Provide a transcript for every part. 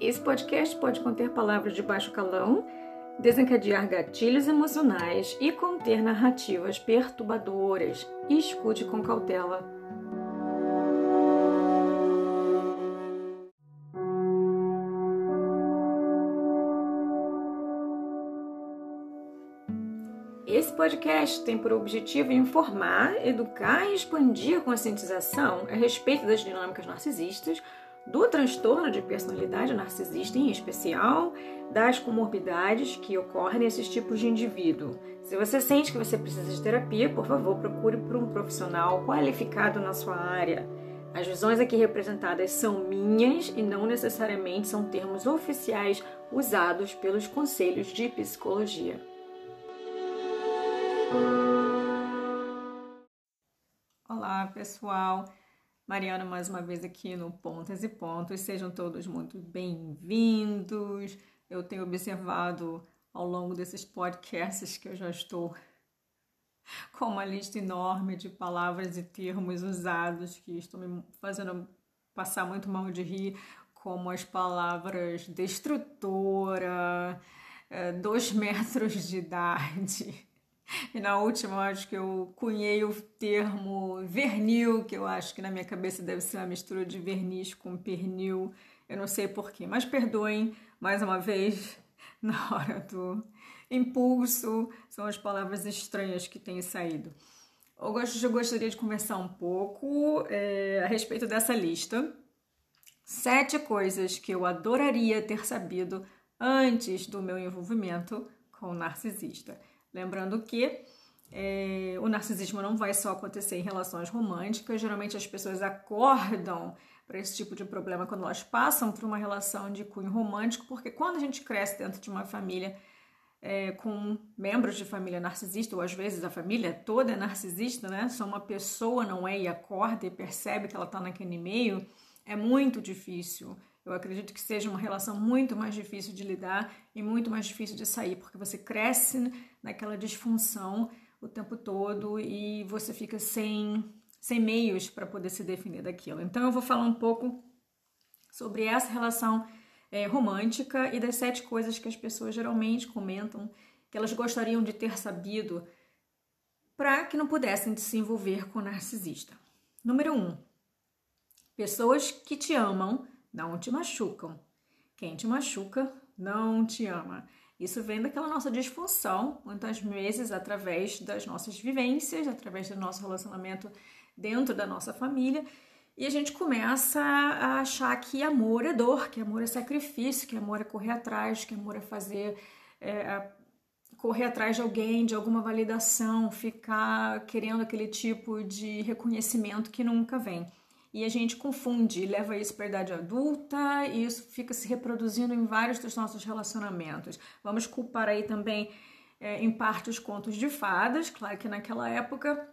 Esse podcast pode conter palavras de baixo calão, desencadear gatilhos emocionais e conter narrativas perturbadoras. Escute com cautela. Esse podcast tem por objetivo informar, educar e expandir a conscientização a respeito das dinâmicas narcisistas do transtorno de personalidade narcisista, em especial das comorbidades que ocorrem nesses tipos de indivíduo. Se você sente que você precisa de terapia, por favor, procure por um profissional qualificado na sua área. As visões aqui representadas são minhas e não necessariamente são termos oficiais usados pelos conselhos de psicologia. Olá, pessoal. Mariana mais uma vez aqui no Pontas e Pontos. Sejam todos muito bem-vindos. Eu tenho observado ao longo desses podcasts que eu já estou com uma lista enorme de palavras e termos usados que estão me fazendo passar muito mal de rir, como as palavras destrutora, eh, dois metros de idade e na última, acho que eu cunhei o termo vernil, que eu acho que na minha cabeça deve ser uma mistura de verniz com pernil. Eu não sei porquê, mas perdoem mais uma vez na hora do impulso. São as palavras estranhas que têm saído. Eu gostaria de conversar um pouco é, a respeito dessa lista. Sete coisas que eu adoraria ter sabido antes do meu envolvimento com o narcisista. Lembrando que é, o narcisismo não vai só acontecer em relações românticas, geralmente as pessoas acordam para esse tipo de problema quando elas passam por uma relação de cunho romântico, porque quando a gente cresce dentro de uma família é, com membros de família narcisista, ou às vezes a família toda é narcisista, né? Só uma pessoa não é e acorda e percebe que ela está naquele meio, é muito difícil eu acredito que seja uma relação muito mais difícil de lidar e muito mais difícil de sair, porque você cresce naquela disfunção o tempo todo e você fica sem, sem meios para poder se definir daquilo. Então, eu vou falar um pouco sobre essa relação é, romântica e das sete coisas que as pessoas geralmente comentam que elas gostariam de ter sabido para que não pudessem se envolver com o narcisista. Número um, pessoas que te amam não te machucam. Quem te machuca não te ama. Isso vem daquela nossa disfunção, muitas vezes através das nossas vivências, através do nosso relacionamento dentro da nossa família. E a gente começa a achar que amor é dor, que amor é sacrifício, que amor é correr atrás, que amor é fazer. É, correr atrás de alguém, de alguma validação, ficar querendo aquele tipo de reconhecimento que nunca vem e a gente confunde, leva isso para a idade adulta e isso fica se reproduzindo em vários dos nossos relacionamentos. Vamos culpar aí também, é, em parte, os contos de fadas. Claro que naquela época,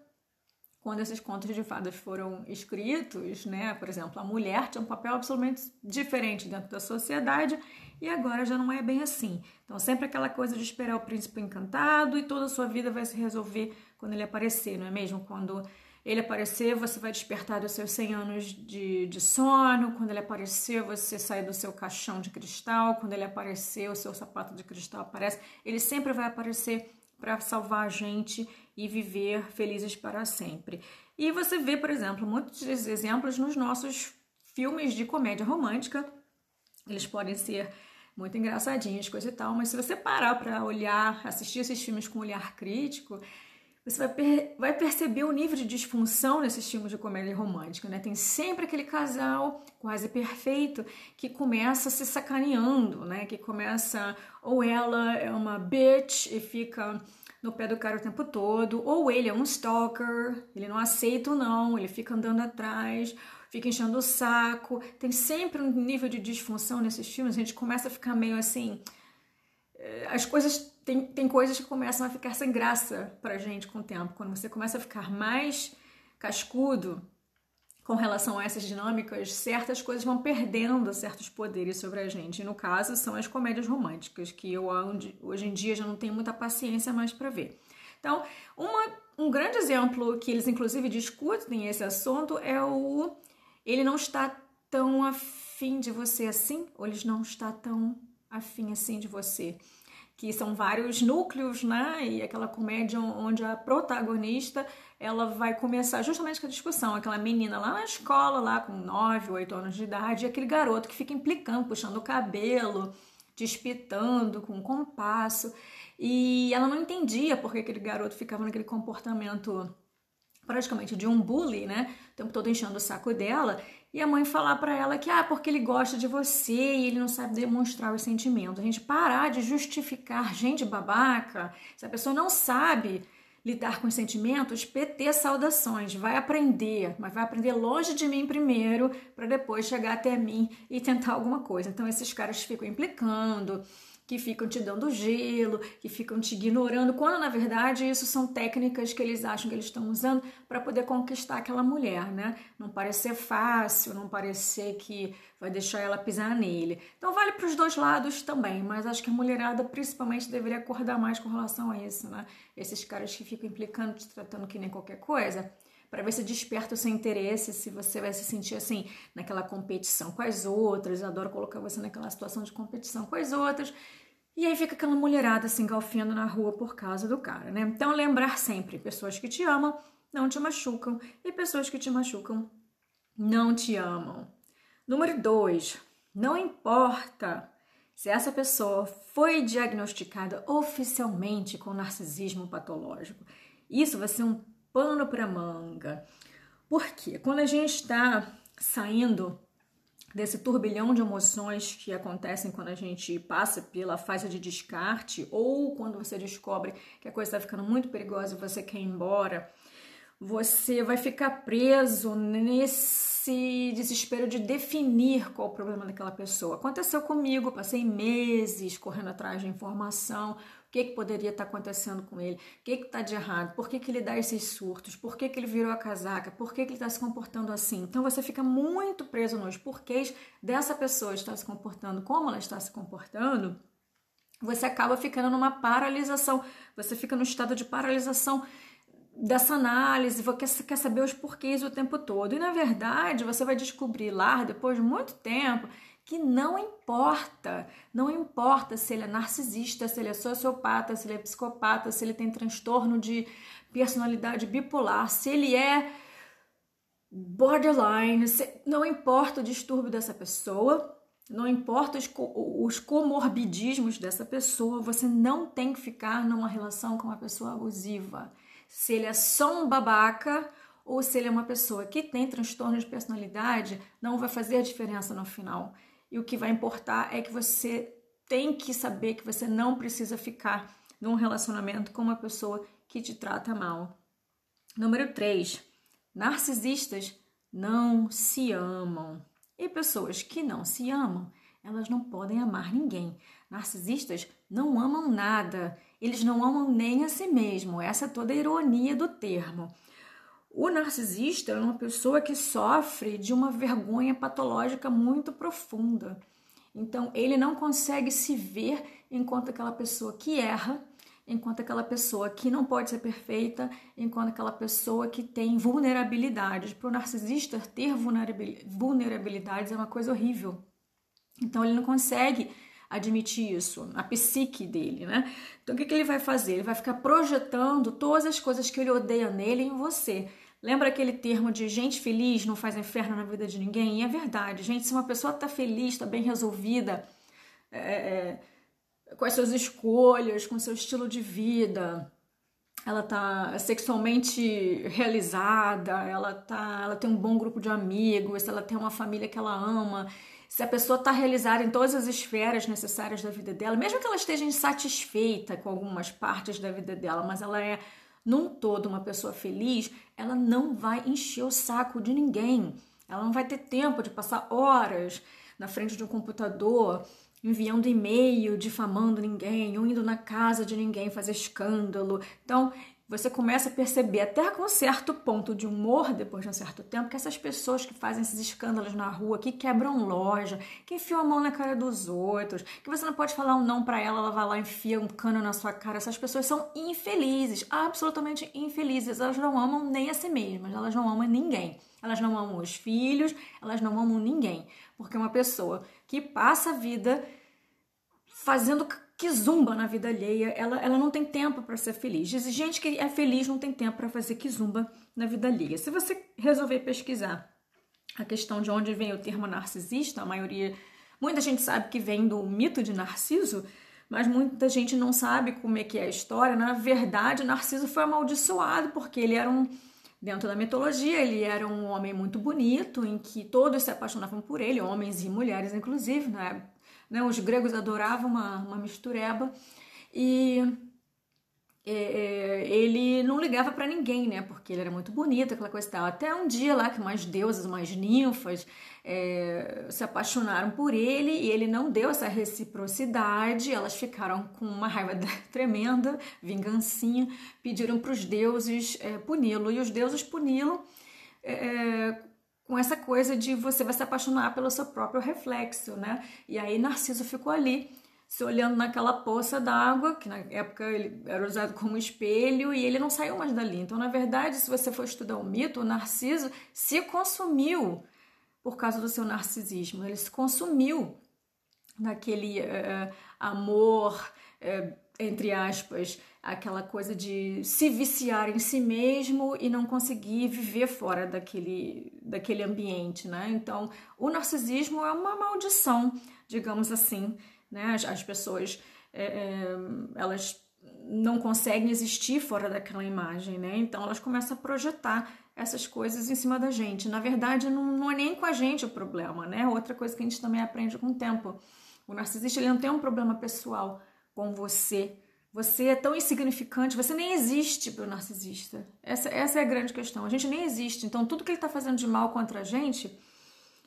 quando esses contos de fadas foram escritos, né, por exemplo, a mulher tinha um papel absolutamente diferente dentro da sociedade e agora já não é bem assim. Então, sempre aquela coisa de esperar o príncipe encantado e toda a sua vida vai se resolver quando ele aparecer, não é mesmo? Quando ele aparecer, você vai despertar dos seus 100 anos de, de sono. Quando ele aparecer, você sai do seu caixão de cristal. Quando ele aparecer, o seu sapato de cristal aparece. Ele sempre vai aparecer para salvar a gente e viver felizes para sempre. E você vê, por exemplo, muitos exemplos nos nossos filmes de comédia romântica. Eles podem ser muito engraçadinhos, coisa e tal, mas se você parar para olhar, assistir esses filmes com um olhar crítico, você vai, per vai perceber o nível de disfunção nesses filmes de comédia romântica, né? Tem sempre aquele casal quase perfeito que começa se sacaneando, né? Que começa, ou ela é uma bitch e fica no pé do cara o tempo todo, ou ele é um stalker, ele não aceita ou não, ele fica andando atrás, fica enchendo o saco. Tem sempre um nível de disfunção nesses filmes, a gente começa a ficar meio assim. Eh, as coisas tem, tem coisas que começam a ficar sem graça pra gente com o tempo. Quando você começa a ficar mais cascudo com relação a essas dinâmicas, certas coisas vão perdendo certos poderes sobre a gente. E no caso, são as comédias românticas, que eu hoje em dia já não tenho muita paciência mais para ver. Então, uma, um grande exemplo que eles inclusive discutem esse assunto é o ele não está tão afim de você assim, ou eles não está tão afim assim de você. Que são vários núcleos, né? E aquela comédia onde a protagonista ela vai começar justamente com a discussão. Aquela menina lá na escola, lá com 9, 8 anos de idade, e aquele garoto que fica implicando, puxando o cabelo, despitando com um compasso. E ela não entendia porque aquele garoto ficava naquele comportamento praticamente de um bully, né? O tempo todo enchendo o saco dela. E a mãe falar para ela que, ah, porque ele gosta de você e ele não sabe demonstrar os sentimentos. A gente parar de justificar gente babaca. Se a pessoa não sabe lidar com os sentimentos, PT saudações, vai aprender, mas vai aprender longe de mim primeiro, para depois chegar até mim e tentar alguma coisa. Então esses caras ficam implicando, que ficam te dando gelo, que ficam te ignorando, quando na verdade isso são técnicas que eles acham que eles estão usando para poder conquistar aquela mulher, né? Não parecer fácil, não parecer que vai deixar ela pisar nele. Então vale para os dois lados também, mas acho que a mulherada principalmente deveria acordar mais com relação a isso, né? Esses caras que ficam implicando, te tratando que nem qualquer coisa para ver se desperta o seu interesse, se você vai se sentir assim naquela competição com as outras. Eu adoro colocar você naquela situação de competição com as outras. E aí fica aquela mulherada se engalfinhando na rua por causa do cara, né? Então lembrar sempre, pessoas que te amam não te machucam e pessoas que te machucam não te amam. Número dois, não importa se essa pessoa foi diagnosticada oficialmente com narcisismo patológico. Isso vai ser um pano para manga. Porque quando a gente está saindo desse turbilhão de emoções que acontecem quando a gente passa pela fase de descarte ou quando você descobre que a coisa está ficando muito perigosa e você quer ir embora, você vai ficar preso nesse desespero de definir qual o problema daquela pessoa. Aconteceu comigo, passei meses correndo atrás de informação, que, que poderia estar acontecendo com ele? O que está de errado? Por que, que ele dá esses surtos? Por que, que ele virou a casaca? Por que, que ele está se comportando assim? Então você fica muito preso nos porquês dessa pessoa estar se comportando como ela está se comportando. Você acaba ficando numa paralisação, você fica no estado de paralisação dessa análise, você quer saber os porquês o tempo todo. E na verdade, você vai descobrir lá, depois de muito tempo, que não importa, não importa se ele é narcisista, se ele é sociopata, se ele é psicopata, se ele tem transtorno de personalidade bipolar, se ele é borderline, se, não importa o distúrbio dessa pessoa, não importa os, os comorbidismos dessa pessoa, você não tem que ficar numa relação com uma pessoa abusiva. Se ele é só um babaca ou se ele é uma pessoa que tem transtorno de personalidade, não vai fazer diferença no final. E o que vai importar é que você tem que saber que você não precisa ficar num relacionamento com uma pessoa que te trata mal. Número 3. Narcisistas não se amam. E pessoas que não se amam, elas não podem amar ninguém. Narcisistas não amam nada. Eles não amam nem a si mesmo. Essa é toda a ironia do termo. O narcisista é uma pessoa que sofre de uma vergonha patológica muito profunda. Então, ele não consegue se ver enquanto aquela pessoa que erra, enquanto aquela pessoa que não pode ser perfeita, enquanto aquela pessoa que tem vulnerabilidades. Para o narcisista, ter vulnerabilidades é uma coisa horrível. Então, ele não consegue admitir isso, a psique dele, né? Então, o que, que ele vai fazer? Ele vai ficar projetando todas as coisas que ele odeia nele em você. Lembra aquele termo de gente feliz não faz inferno na vida de ninguém? E é verdade, gente. Se uma pessoa está feliz, está bem resolvida, é, é, com as suas escolhas, com seu estilo de vida, ela está sexualmente realizada, ela, tá, ela tem um bom grupo de amigos, ela tem uma família que ela ama, se a pessoa está realizada em todas as esferas necessárias da vida dela, mesmo que ela esteja insatisfeita com algumas partes da vida dela, mas ela é num todo uma pessoa feliz, ela não vai encher o saco de ninguém. Ela não vai ter tempo de passar horas na frente de um computador enviando e-mail, difamando ninguém, ou indo na casa de ninguém fazer escândalo. Então, você começa a perceber, até com um certo ponto de humor, depois de um certo tempo, que essas pessoas que fazem esses escândalos na rua, que quebram loja, que enfiam a mão na cara dos outros, que você não pode falar um não para ela, ela vai lá e enfia um cano na sua cara, essas pessoas são infelizes, absolutamente infelizes. Elas não amam nem a si mesmas, elas não amam ninguém. Elas não amam os filhos, elas não amam ninguém. Porque uma pessoa que passa a vida fazendo que zumba na vida alheia, ela, ela não tem tempo para ser feliz. Diz gente que é feliz não tem tempo para fazer que zumba na vida alheia. Se você resolver pesquisar a questão de onde vem o termo narcisista, a maioria, muita gente sabe que vem do mito de Narciso, mas muita gente não sabe como é que é a história. Na verdade, Narciso foi amaldiçoado porque ele era um dentro da mitologia, ele era um homem muito bonito, em que todos se apaixonavam por ele, homens e mulheres inclusive, né? Né? Os gregos adoravam uma, uma mistureba e é, é, ele não ligava para ninguém, né? Porque ele era muito bonito, aquela coisa e tal. Até um dia lá que umas deusas, umas ninfas é, se apaixonaram por ele e ele não deu essa reciprocidade. Elas ficaram com uma raiva tremenda, vingancinha, pediram para os deuses é, puni-lo e os deuses puni-lo é, com essa coisa de você vai se apaixonar pelo seu próprio reflexo, né? E aí Narciso ficou ali, se olhando naquela poça d'água, que na época ele era usado como espelho, e ele não saiu mais dali. Então, na verdade, se você for estudar o mito, o Narciso se consumiu por causa do seu narcisismo, ele se consumiu naquele uh, amor, uh, entre aspas, aquela coisa de se viciar em si mesmo e não conseguir viver fora daquele, daquele ambiente, né? Então, o narcisismo é uma maldição, digamos assim, né? As, as pessoas, é, é, elas não conseguem existir fora daquela imagem, né? Então, elas começam a projetar essas coisas em cima da gente. Na verdade, não, não é nem com a gente o problema, né? Outra coisa que a gente também aprende com o tempo. O narcisista, ele não tem um problema pessoal com você, você é tão insignificante, você nem existe para o narcisista. Essa, essa é a grande questão. A gente nem existe. Então, tudo que ele está fazendo de mal contra a gente,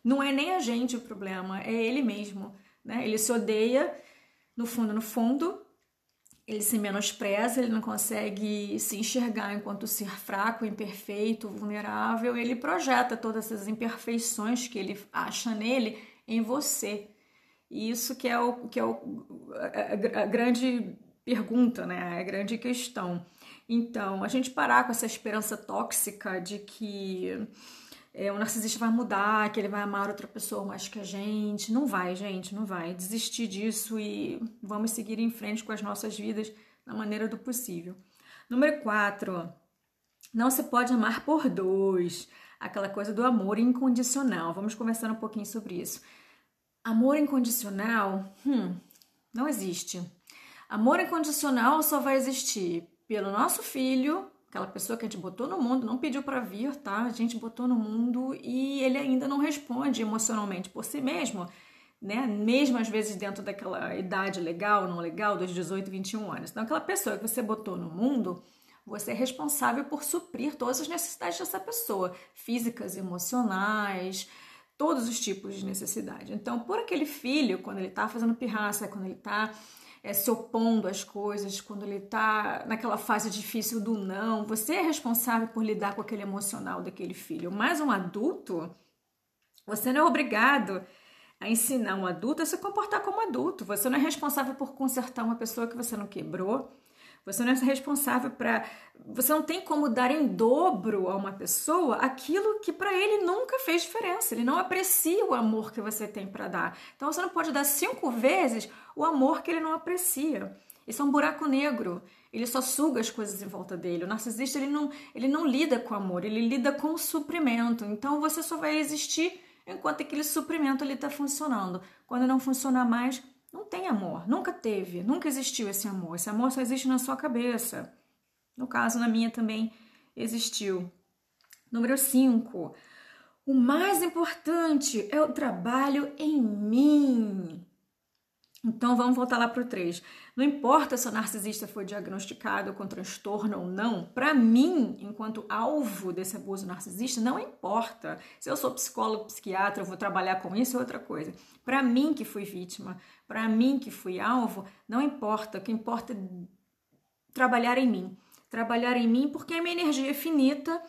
não é nem a gente o problema, é ele mesmo. Né? Ele se odeia, no fundo, no fundo, ele se menospreza, ele não consegue se enxergar enquanto ser fraco, imperfeito, vulnerável. Ele projeta todas essas imperfeições que ele acha nele em você. E isso que é o que é o, a, a, a grande pergunta, né? É a grande questão. Então, a gente parar com essa esperança tóxica de que é, o narcisista vai mudar, que ele vai amar outra pessoa mais que a gente. Não vai, gente, não vai. Desistir disso e vamos seguir em frente com as nossas vidas da maneira do possível. Número 4. Não se pode amar por dois. Aquela coisa do amor incondicional. Vamos conversar um pouquinho sobre isso. Amor incondicional, hum, não existe. Amor incondicional só vai existir pelo nosso filho, aquela pessoa que a gente botou no mundo, não pediu para vir, tá? A gente botou no mundo e ele ainda não responde emocionalmente por si mesmo, né? Mesmo às vezes dentro daquela idade legal, não legal, dos 18, 21 anos. Então, aquela pessoa que você botou no mundo, você é responsável por suprir todas as necessidades dessa pessoa, físicas, emocionais, todos os tipos de necessidade. Então, por aquele filho, quando ele tá fazendo pirraça, quando ele tá é, se opondo às coisas, quando ele está naquela fase difícil do não, você é responsável por lidar com aquele emocional daquele filho. Mas um adulto, você não é obrigado a ensinar um adulto a se comportar como adulto. Você não é responsável por consertar uma pessoa que você não quebrou. Você não é responsável para. Você não tem como dar em dobro a uma pessoa aquilo que para ele nunca fez diferença. Ele não aprecia o amor que você tem para dar. Então você não pode dar cinco vezes o amor que ele não aprecia. Isso é um buraco negro. Ele só suga as coisas em volta dele. O narcisista ele não, ele não lida com amor, ele lida com o suprimento. Então você só vai existir enquanto aquele suprimento está funcionando. Quando não funcionar mais, não tem amor, nunca teve, nunca existiu esse amor. Esse amor só existe na sua cabeça. No caso, na minha também existiu. Número 5. O mais importante é o trabalho em mim. Então vamos voltar lá para o 3. Não importa se o narcisista foi diagnosticado com transtorno ou não, para mim, enquanto alvo desse abuso narcisista, não importa. Se eu sou psicólogo, psiquiatra, eu vou trabalhar com isso é outra coisa. Para mim que fui vítima, para mim que fui alvo, não importa. O que importa é trabalhar em mim. trabalhar em mim porque a minha energia é finita,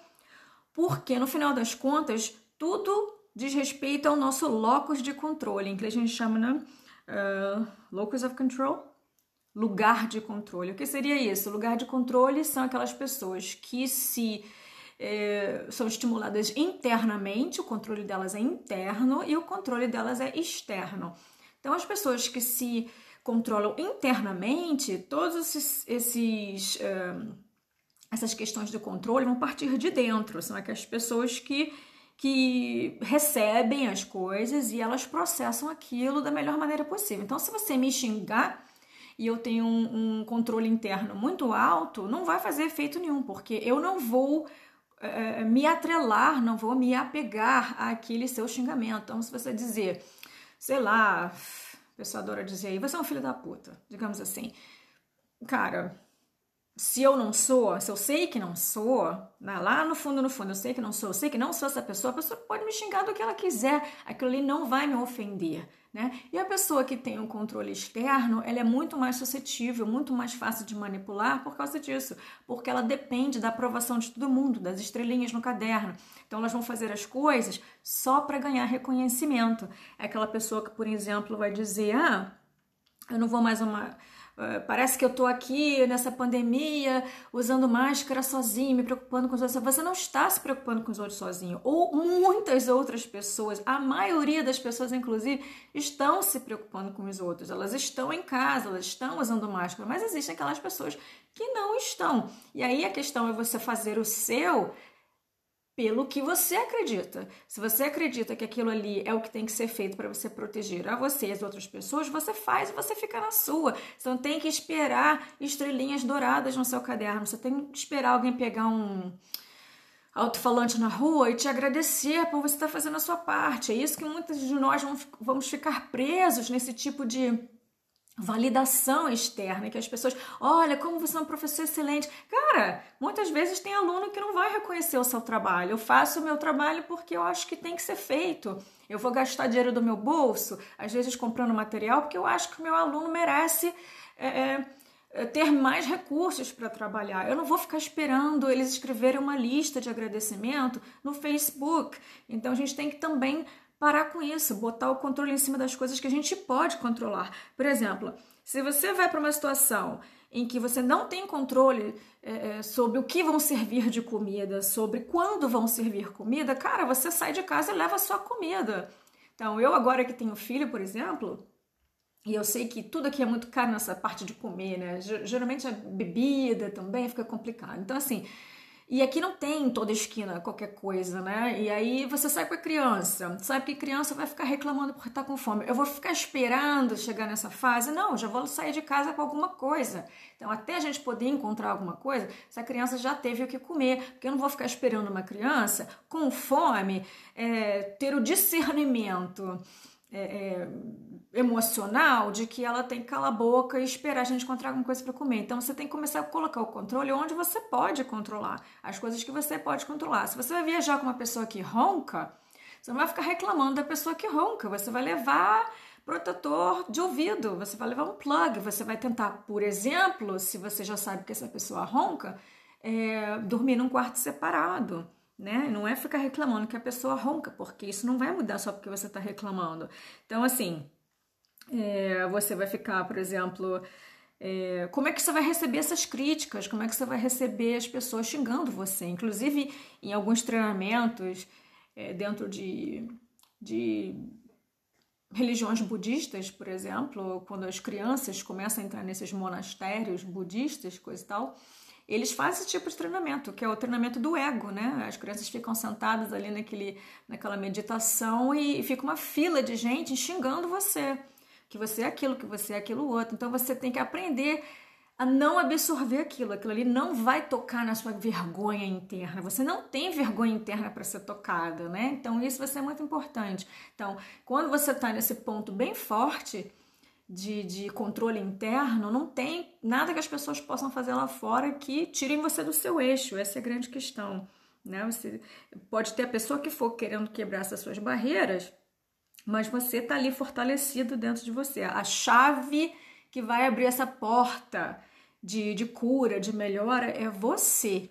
porque no final das contas, tudo diz respeito ao nosso locus de controle, em que a gente chama, né? Uh, locus of control, lugar de controle. O que seria isso? Lugar de controle são aquelas pessoas que se é, são estimuladas internamente, o controle delas é interno e o controle delas é externo. Então, as pessoas que se controlam internamente, todos esses, esses uh, essas questões do controle vão partir de dentro. São aquelas pessoas que, que recebem as coisas e elas processam aquilo da melhor maneira possível. Então, se você me xingar e eu tenho um, um controle interno muito alto, não vai fazer efeito nenhum, porque eu não vou é, me atrelar, não vou me apegar àquele seu xingamento. Então, se você dizer, sei lá, a pessoa adora dizer aí, você é um filho da puta, digamos assim. Cara, se eu não sou, se eu sei que não sou, né, lá no fundo, no fundo, eu sei que não sou, eu sei que não sou essa pessoa, a pessoa pode me xingar do que ela quiser, aquilo ali não vai me ofender. Né? E a pessoa que tem um controle externo, ela é muito mais suscetível, muito mais fácil de manipular por causa disso, porque ela depende da aprovação de todo mundo, das estrelinhas no caderno. Então elas vão fazer as coisas só para ganhar reconhecimento. É aquela pessoa que, por exemplo, vai dizer: "Ah, eu não vou mais uma parece que eu estou aqui nessa pandemia usando máscara sozinho, me preocupando com os outros. Você não está se preocupando com os outros sozinho. Ou muitas outras pessoas, a maioria das pessoas, inclusive, estão se preocupando com os outros. Elas estão em casa, elas estão usando máscara, mas existem aquelas pessoas que não estão. E aí a questão é você fazer o seu pelo que você acredita. Se você acredita que aquilo ali é o que tem que ser feito para você proteger a você e as outras pessoas, você faz e você fica na sua. Você não tem que esperar estrelinhas douradas no seu caderno. Você tem que esperar alguém pegar um alto-falante na rua e te agradecer por você estar fazendo a sua parte. É isso que muitos de nós vamos ficar presos nesse tipo de validação externa, que as pessoas, olha, como você é um professor excelente. Cara, muitas vezes tem aluno que não vai reconhecer o seu trabalho. Eu faço o meu trabalho porque eu acho que tem que ser feito. Eu vou gastar dinheiro do meu bolso, às vezes comprando material, porque eu acho que o meu aluno merece é, é, ter mais recursos para trabalhar. Eu não vou ficar esperando eles escreverem uma lista de agradecimento no Facebook. Então a gente tem que também parar com isso, botar o controle em cima das coisas que a gente pode controlar. Por exemplo, se você vai para uma situação em que você não tem controle é, é, sobre o que vão servir de comida, sobre quando vão servir comida, cara, você sai de casa e leva a sua comida. Então, eu agora que tenho filho, por exemplo, e eu sei que tudo aqui é muito caro nessa parte de comer, né? Geralmente a bebida também fica complicado. Então, assim, e aqui não tem em toda esquina qualquer coisa, né? E aí você sai com a criança, sabe que criança vai ficar reclamando porque tá com fome. Eu vou ficar esperando chegar nessa fase? Não, já vou sair de casa com alguma coisa. Então, até a gente poder encontrar alguma coisa, essa criança já teve o que comer. Porque eu não vou ficar esperando uma criança com fome é, ter o discernimento. É, é, emocional de que ela tem que calar a boca e esperar a gente encontrar alguma coisa para comer. Então você tem que começar a colocar o controle onde você pode controlar, as coisas que você pode controlar. Se você vai viajar com uma pessoa que ronca, você não vai ficar reclamando da pessoa que ronca, você vai levar protetor de ouvido, você vai levar um plug, você vai tentar, por exemplo, se você já sabe que essa pessoa ronca, é, dormir num quarto separado né? Não é ficar reclamando que a pessoa ronca, porque isso não vai mudar só porque você está reclamando. Então, assim, é, você vai ficar, por exemplo, é, como é que você vai receber essas críticas? Como é que você vai receber as pessoas xingando você? Inclusive, em alguns treinamentos, é, dentro de, de religiões budistas, por exemplo, quando as crianças começam a entrar nesses monastérios budistas, coisa e tal, eles fazem esse tipo de treinamento, que é o treinamento do ego, né? As crianças ficam sentadas ali naquele, naquela meditação e fica uma fila de gente xingando você, que você é aquilo, que você é aquilo outro. Então você tem que aprender a não absorver aquilo. Aquilo ali não vai tocar na sua vergonha interna. Você não tem vergonha interna para ser tocada, né? Então isso vai ser muito importante. Então, quando você está nesse ponto bem forte, de, de controle interno, não tem nada que as pessoas possam fazer lá fora que tirem você do seu eixo. Essa é a grande questão. Né? Você pode ter a pessoa que for querendo quebrar essas suas barreiras, mas você está ali fortalecido dentro de você. A chave que vai abrir essa porta de, de cura, de melhora, é você.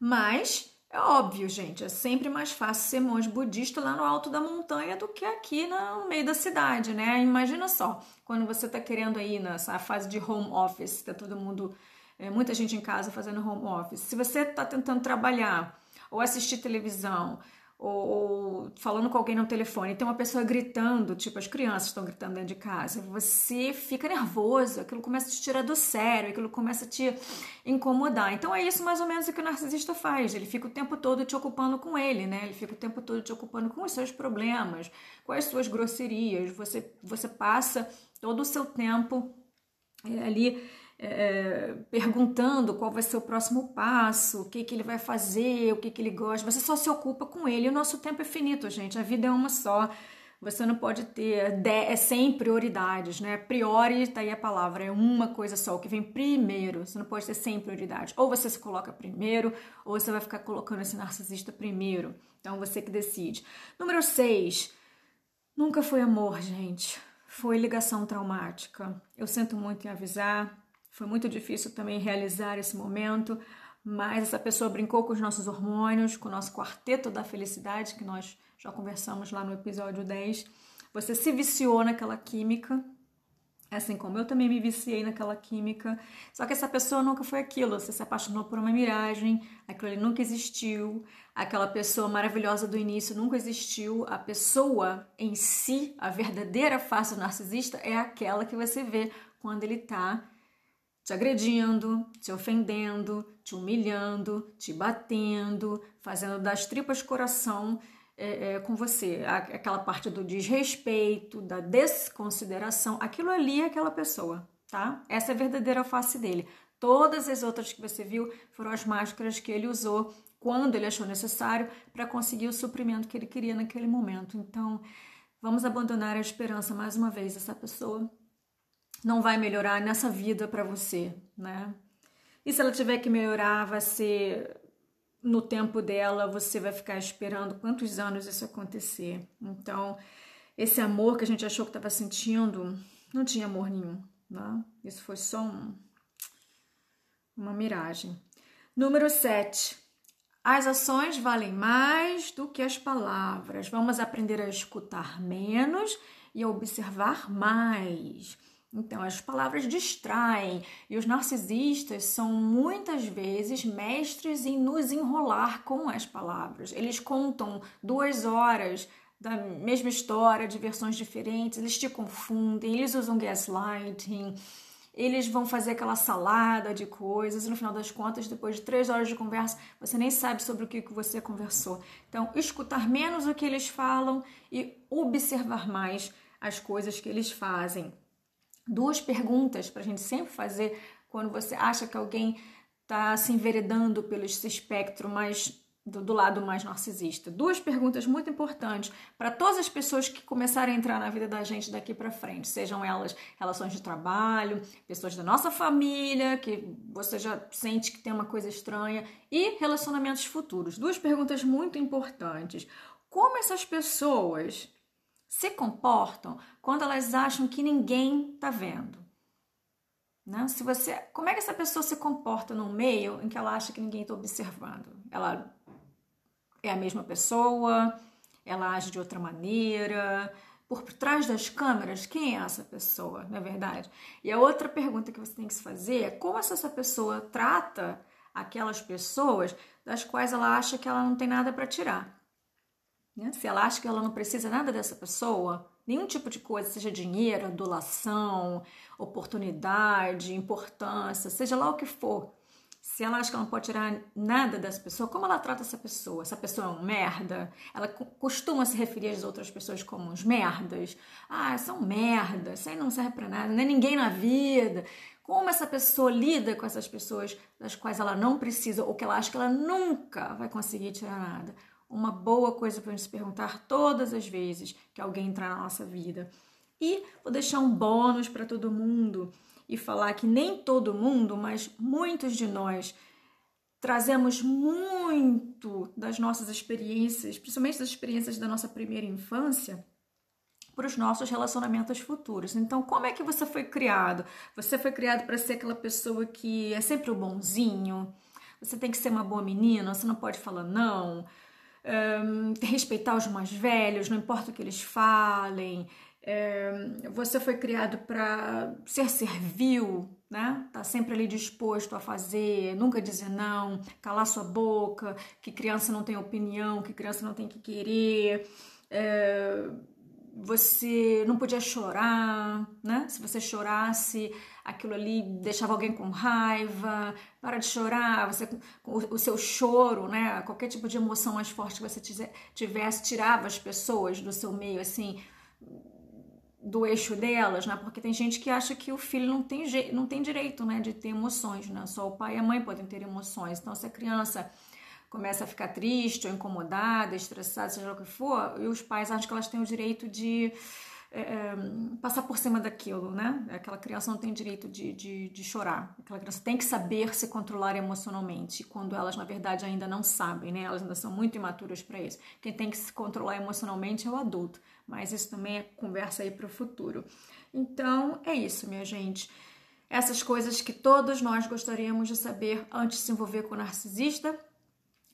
Mas é óbvio, gente, é sempre mais fácil ser monge budista lá no alto da montanha do que aqui no meio da cidade, né? Imagina só, quando você está querendo aí nessa fase de home office, tá todo mundo, é, muita gente em casa fazendo home office. Se você está tentando trabalhar ou assistir televisão ou, ou, falando com alguém no telefone, tem uma pessoa gritando, tipo as crianças estão gritando dentro de casa, você fica nervoso, aquilo começa a te tirar do sério, aquilo começa a te incomodar. Então é isso mais ou menos o que o narcisista faz, ele fica o tempo todo te ocupando com ele, né? Ele fica o tempo todo te ocupando com os seus problemas, com as suas grosserias, você, você passa todo o seu tempo é, ali é, perguntando qual vai ser o próximo passo, o que, que ele vai fazer, o que, que ele gosta. Você só se ocupa com ele. O nosso tempo é finito, gente. A vida é uma só. Você não pode ter é 100 prioridades, né? Priori, tá aí a palavra, é uma coisa só, o que vem primeiro. Você não pode ter 100 prioridades. Ou você se coloca primeiro, ou você vai ficar colocando esse narcisista primeiro. Então, você que decide. Número 6. Nunca foi amor, gente. Foi ligação traumática. Eu sinto muito em avisar, foi muito difícil também realizar esse momento, mas essa pessoa brincou com os nossos hormônios, com o nosso quarteto da felicidade, que nós já conversamos lá no episódio 10. Você se viciou naquela química, assim como eu também me viciei naquela química. Só que essa pessoa nunca foi aquilo. Você se apaixonou por uma miragem, aquilo ali nunca existiu. Aquela pessoa maravilhosa do início nunca existiu. A pessoa em si, a verdadeira face do narcisista, é aquela que você vê quando ele está te agredindo, te ofendendo, te humilhando, te batendo, fazendo das tripas coração é, é, com você. Aquela parte do desrespeito, da desconsideração, aquilo ali é aquela pessoa, tá? Essa é a verdadeira face dele. Todas as outras que você viu foram as máscaras que ele usou quando ele achou necessário para conseguir o suprimento que ele queria naquele momento. Então, vamos abandonar a esperança mais uma vez. Essa pessoa não vai melhorar nessa vida para você, né? E se ela tiver que melhorar, vai ser no tempo dela, você vai ficar esperando quantos anos isso acontecer. Então, esse amor que a gente achou que estava sentindo, não tinha amor nenhum, né? Isso foi só um, uma miragem. Número 7. As ações valem mais do que as palavras. Vamos aprender a escutar menos e a observar mais. Então, as palavras distraem e os narcisistas são muitas vezes mestres em nos enrolar com as palavras. Eles contam duas horas da mesma história de versões diferentes, eles te confundem, eles usam gaslighting, eles vão fazer aquela salada de coisas e no final das contas, depois de três horas de conversa, você nem sabe sobre o que você conversou. Então, escutar menos o que eles falam e observar mais as coisas que eles fazem duas perguntas para a gente sempre fazer quando você acha que alguém está se enveredando pelo esse espectro mais do, do, lado mais narcisista. Duas perguntas muito importantes para todas as pessoas que começarem a entrar na vida da gente daqui para frente, sejam elas relações de trabalho, pessoas da nossa família, que você já sente que tem uma coisa estranha, e relacionamentos futuros. Duas perguntas muito importantes. Como essas pessoas se comportam quando elas acham que ninguém está vendo. Né? Se você, como é que essa pessoa se comporta no meio em que ela acha que ninguém está observando? Ela é a mesma pessoa? Ela age de outra maneira? Por trás das câmeras, quem é essa pessoa, não é verdade? E a outra pergunta que você tem que se fazer é como essa pessoa trata aquelas pessoas das quais ela acha que ela não tem nada para tirar. Né? Se ela acha que ela não precisa nada dessa pessoa, nenhum tipo de coisa, seja dinheiro, adulação, oportunidade, importância, seja lá o que for. Se ela acha que ela não pode tirar nada dessa pessoa, como ela trata essa pessoa? Essa pessoa é um merda? Ela costuma se referir às outras pessoas como uns merdas? Ah, são merda, isso aí não serve para nada, não é ninguém na vida. Como essa pessoa lida com essas pessoas das quais ela não precisa ou que ela acha que ela nunca vai conseguir tirar nada? Uma boa coisa para se perguntar todas as vezes que alguém entrar na nossa vida. E vou deixar um bônus para todo mundo e falar que nem todo mundo, mas muitos de nós trazemos muito das nossas experiências, principalmente das experiências da nossa primeira infância, para os nossos relacionamentos futuros. Então, como é que você foi criado? Você foi criado para ser aquela pessoa que é sempre o bonzinho? Você tem que ser uma boa menina, você não pode falar não, um, respeitar os mais velhos, não importa o que eles falem. Um, você foi criado para ser servil, né? Tá sempre ali disposto a fazer, nunca dizer não, calar sua boca, que criança não tem opinião, que criança não tem que querer. É, você não podia chorar, né? Se você chorasse, aquilo ali deixava alguém com raiva. Para de chorar, você o, o seu choro, né? Qualquer tipo de emoção mais forte que você tivesse tirava as pessoas do seu meio, assim, do eixo delas, né? Porque tem gente que acha que o filho não tem, não tem direito, né, de ter emoções, né? Só o pai e a mãe podem ter emoções. Então, se a criança começa a ficar triste ou incomodada, estressada, seja o que for, e os pais acham que elas têm o direito de é, passar por cima daquilo, né? Aquela criança não tem direito de, de, de, chorar. Aquela criança tem que saber se controlar emocionalmente, quando elas, na verdade, ainda não sabem, né? Elas ainda são muito imaturas para isso. Quem tem que se controlar emocionalmente é o adulto mas isso também é conversa aí para o futuro. Então, é isso, minha gente. Essas coisas que todos nós gostaríamos de saber antes de se envolver com o narcisista.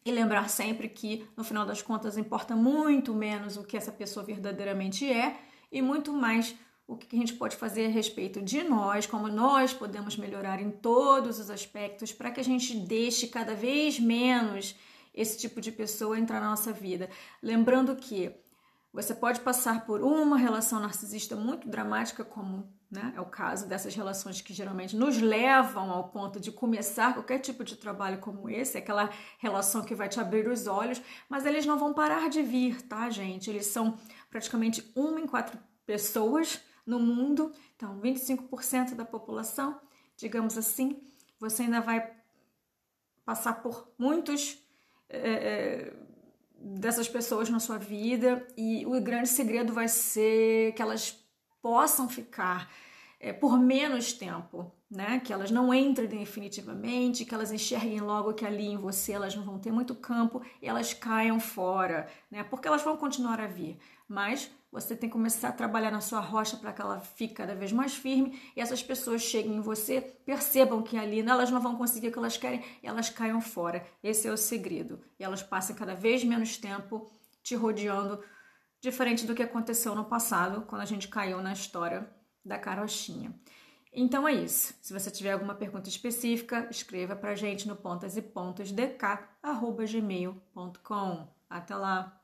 E lembrar sempre que, no final das contas, importa muito menos o que essa pessoa verdadeiramente é e muito mais o que a gente pode fazer a respeito de nós, como nós podemos melhorar em todos os aspectos para que a gente deixe cada vez menos esse tipo de pessoa entrar na nossa vida. Lembrando que você pode passar por uma relação narcisista muito dramática, como né, é o caso dessas relações que geralmente nos levam ao ponto de começar qualquer tipo de trabalho como esse, aquela relação que vai te abrir os olhos, mas eles não vão parar de vir, tá, gente? Eles são praticamente uma em quatro pessoas no mundo, então 25% da população, digamos assim, você ainda vai passar por muitos. É, dessas pessoas na sua vida e o grande segredo vai ser que elas possam ficar é, por menos tempo, né? Que elas não entrem definitivamente, que elas enxerguem logo que ali em você elas não vão ter muito campo e elas caiam fora, né? Porque elas vão continuar a vir, mas você tem que começar a trabalhar na sua rocha para que ela fique cada vez mais firme e essas pessoas cheguem em você, percebam que ali elas não vão conseguir o que elas querem e elas caiam fora. Esse é o segredo. E elas passem cada vez menos tempo te rodeando, diferente do que aconteceu no passado, quando a gente caiu na história da carochinha. Então é isso. Se você tiver alguma pergunta específica, escreva para gente no pontas e pontos. Até lá.